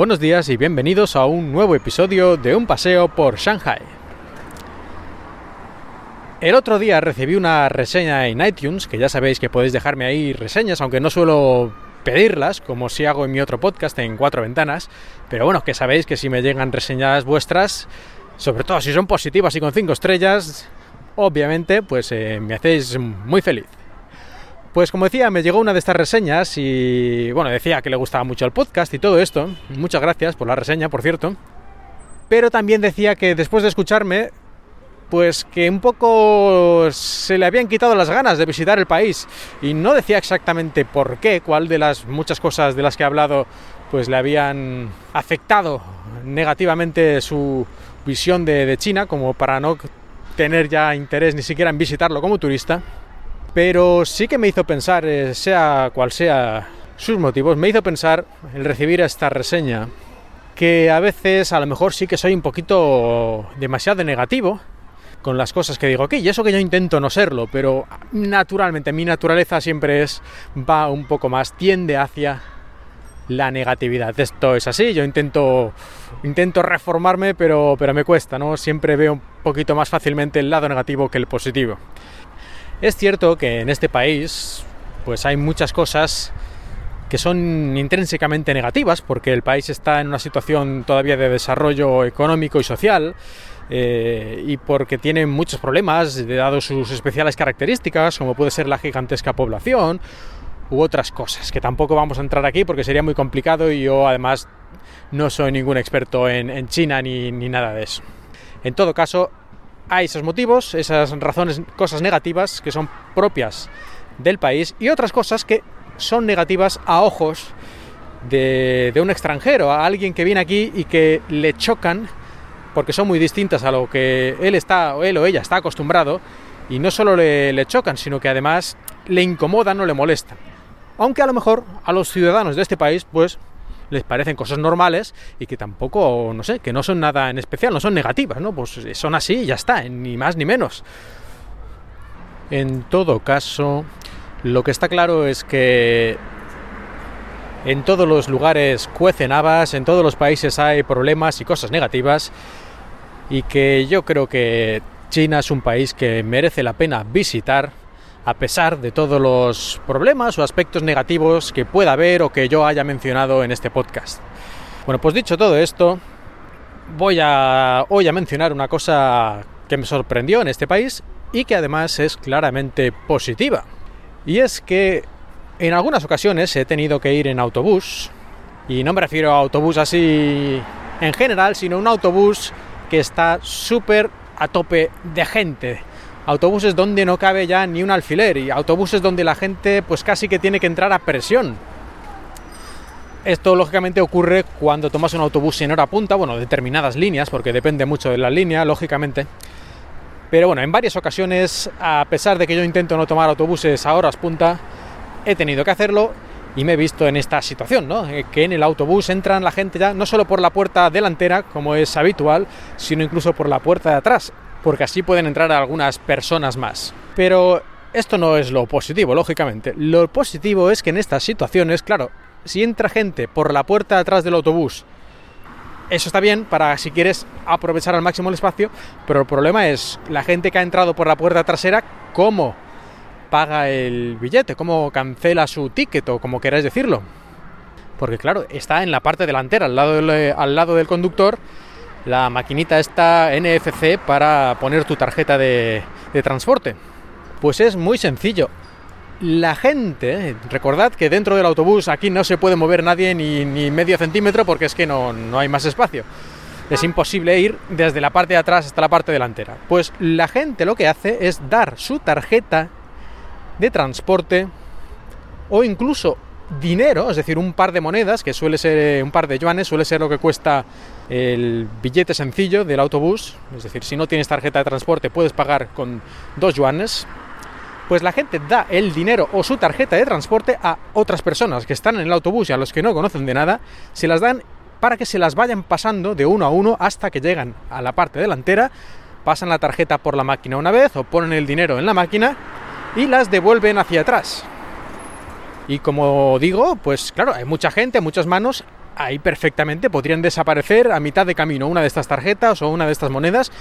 Buenos días y bienvenidos a un nuevo episodio de Un paseo por Shanghai. El otro día recibí una reseña en iTunes, que ya sabéis que podéis dejarme ahí reseñas, aunque no suelo pedirlas, como si hago en mi otro podcast en cuatro ventanas, pero bueno, que sabéis que si me llegan reseñas vuestras, sobre todo si son positivas y con cinco estrellas, obviamente, pues eh, me hacéis muy feliz. Pues como decía, me llegó una de estas reseñas y bueno, decía que le gustaba mucho el podcast y todo esto. Muchas gracias por la reseña, por cierto. Pero también decía que después de escucharme, pues que un poco se le habían quitado las ganas de visitar el país. Y no decía exactamente por qué, cuál de las muchas cosas de las que he hablado, pues le habían afectado negativamente su visión de, de China, como para no tener ya interés ni siquiera en visitarlo como turista pero sí que me hizo pensar, eh, sea cual sea sus motivos, me hizo pensar el recibir esta reseña que a veces a lo mejor sí que soy un poquito demasiado negativo con las cosas que digo aquí, y eso que yo intento no serlo, pero naturalmente mi naturaleza siempre es, va un poco más, tiende hacia la negatividad. Esto es así, yo intento, intento reformarme, pero, pero me cuesta, ¿no? Siempre veo un poquito más fácilmente el lado negativo que el positivo. Es cierto que en este país pues hay muchas cosas que son intrínsecamente negativas porque el país está en una situación todavía de desarrollo económico y social eh, y porque tiene muchos problemas dado sus especiales características como puede ser la gigantesca población u otras cosas que tampoco vamos a entrar aquí porque sería muy complicado y yo además no soy ningún experto en, China ni, ni nada de eso. En todo caso, hay esos motivos, esas razones, cosas negativas que son propias del país y otras cosas que son negativas a ojos de, un extranjero, a alguien que viene aquí y que le chocan porque son muy distintas a lo que él está o él o ella está acostumbrado y no solo le, le chocan, sino que además le incomodan o le molestan. Aunque a lo mejor a los ciudadanos de este país, pues les parecen cosas normales y que tampoco, no sé, que no son nada en especial, no son negativas, ¿no? Pues son así y ya está, ni más ni menos. En todo caso, lo que está claro es que en todos los lugares cuecen habas, en todos los países hay problemas y cosas negativas y que yo creo que China es un país que merece la pena visitar a pesar de todos los problemas o aspectos negativos que pueda haber o que yo haya mencionado en este podcast. Bueno, pues dicho todo esto, voy a hoy a mencionar una cosa que me sorprendió en este país y que además es claramente positiva. Y es que en algunas ocasiones he tenido que ir en autobús, y no me refiero a autobús así en general, sino un autobús que está súper a tope de gente autobuses donde no cabe ya ni un alfiler y autobuses donde la gente pues casi que tiene que entrar a presión. Esto lógicamente ocurre cuando tomas un autobús en hora punta, bueno, determinadas líneas, porque depende mucho de la línea, lógicamente. Pero bueno, en varias ocasiones, a pesar de que yo intento no tomar autobuses a horas punta, he tenido que hacerlo y me he visto en esta situación, ¿no? Eh, que en el autobús entran la gente ya no solo por la puerta delantera, como es habitual, sino incluso por la puerta de atrás porque así pueden entrar algunas personas más. Pero esto no es lo positivo, lógicamente. Lo positivo es que en estas situaciones, claro, si entra gente por la puerta de atrás del autobús, eso está bien para si quieres aprovechar al máximo el espacio, pero el problema es la gente que ha entrado por la puerta trasera, ¿cómo paga el billete? ¿Cómo cancela su ticket o como queráis decirlo? Porque claro, está en la parte delantera, al lado del, al lado del conductor, la maquinita esta NFC para poner tu tarjeta de, transporte. Pues es muy sencillo. La gente, recordad que dentro del autobús aquí no se puede mover nadie ni, medio centímetro porque es que no, no hay más espacio. Es imposible ir desde la parte de atrás hasta la parte delantera. Pues la gente lo que hace es dar su tarjeta de transporte o incluso dinero, es decir, un par de monedas, que suele ser eh, un par de yuanes, suele ser lo que cuesta el billete sencillo del autobús, es decir, si no tienes tarjeta de transporte puedes pagar con dos yuanes, pues la gente da el dinero o su tarjeta de transporte a otras personas que están en el autobús y a los que no conocen de nada, se las dan para que se las vayan pasando de uno a uno hasta que llegan a la parte delantera, pasan la tarjeta por la máquina una vez o ponen el dinero en la máquina y las devuelven hacia atrás. Y como digo, pues claro, hay mucha gente, muchas manos ahí perfectamente podrían desaparecer a mitad de camino una de estas tarjetas o una de estas monedas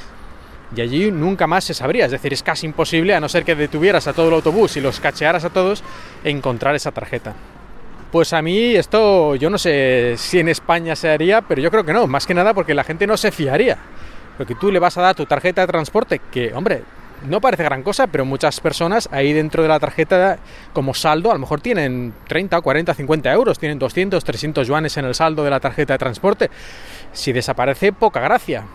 y allí nunca más se sabría. Es decir, es casi imposible, a no ser que detuvieras a todo el autobús y los cachearas a todos, encontrar esa tarjeta. Pues a mí esto, yo no sé si en España se haría, pero yo creo que no, más que nada porque la gente no se fiaría. Porque tú le vas a dar tu tarjeta de transporte, que, hombre, no parece gran cosa, pero muchas personas ahí dentro de la tarjeta como saldo a lo mejor tienen 30, 40, 50 euros, tienen 200, 300 yuanes en el saldo de la tarjeta de transporte. Si desaparece, poca gracia.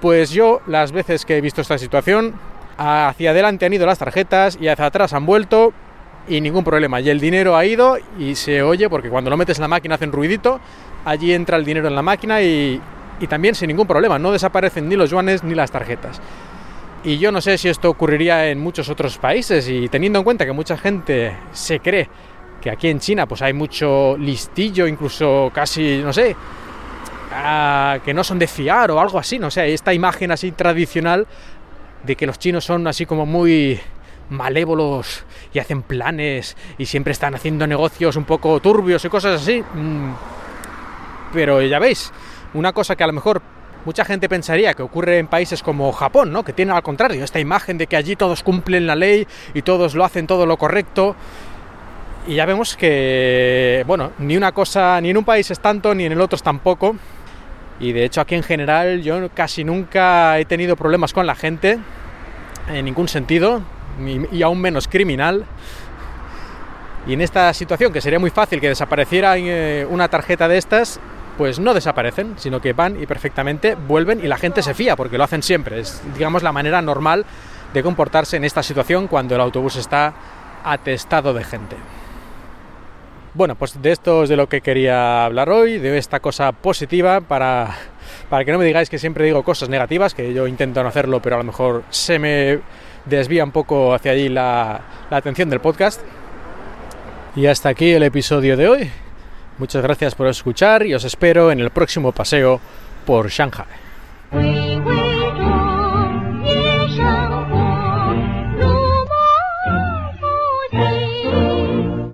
Pues yo, las veces que he visto esta situación, hacia adelante han ido las tarjetas y hacia atrás han vuelto y ningún problema. Y el dinero ha ido y se oye, porque cuando lo metes en la máquina hacen ruidito, allí entra el dinero en la máquina y, y también sin ningún problema, no desaparecen ni los yuanes ni las tarjetas. Y yo no sé si esto ocurriría en muchos otros países y teniendo en cuenta que mucha gente se cree que aquí en China pues hay mucho listillo, incluso casi, no sé, que no son de fiar o algo así, no sé, esta imagen así tradicional de que los chinos son así como muy malévolos y hacen planes y siempre están haciendo negocios un poco turbios y cosas así. Mm, pero ya veis, una cosa que a lo mejor mucha gente pensaría que ocurre en países como Japón, ¿no? Que tienen al contrario esta imagen de que allí todos cumplen la ley y todos lo hacen todo lo correcto. Y ya vemos que, bueno, ni una cosa, ni en un país es tanto, ni en el otro es tampoco. Y de hecho aquí en general yo casi nunca he tenido problemas con la gente, en ningún sentido, y aún menos criminal. Y en esta situación, que sería muy fácil que desapareciera eh, una tarjeta de estas, pues no desaparecen, sino que van y perfectamente vuelven y la gente se fía, porque lo hacen siempre. Es, digamos, la manera normal de comportarse en esta situación cuando el autobús está atestado de gente. Bueno, pues de esto es de lo que quería hablar hoy, de esta cosa positiva para, para que no me digáis que siempre digo cosas negativas, que yo intento no hacerlo, pero a lo mejor se me desvía un poco hacia allí la, la atención del podcast. Y hasta aquí el episodio de hoy. Muchas gracias por escuchar y os espero en el próximo paseo por Shanghai.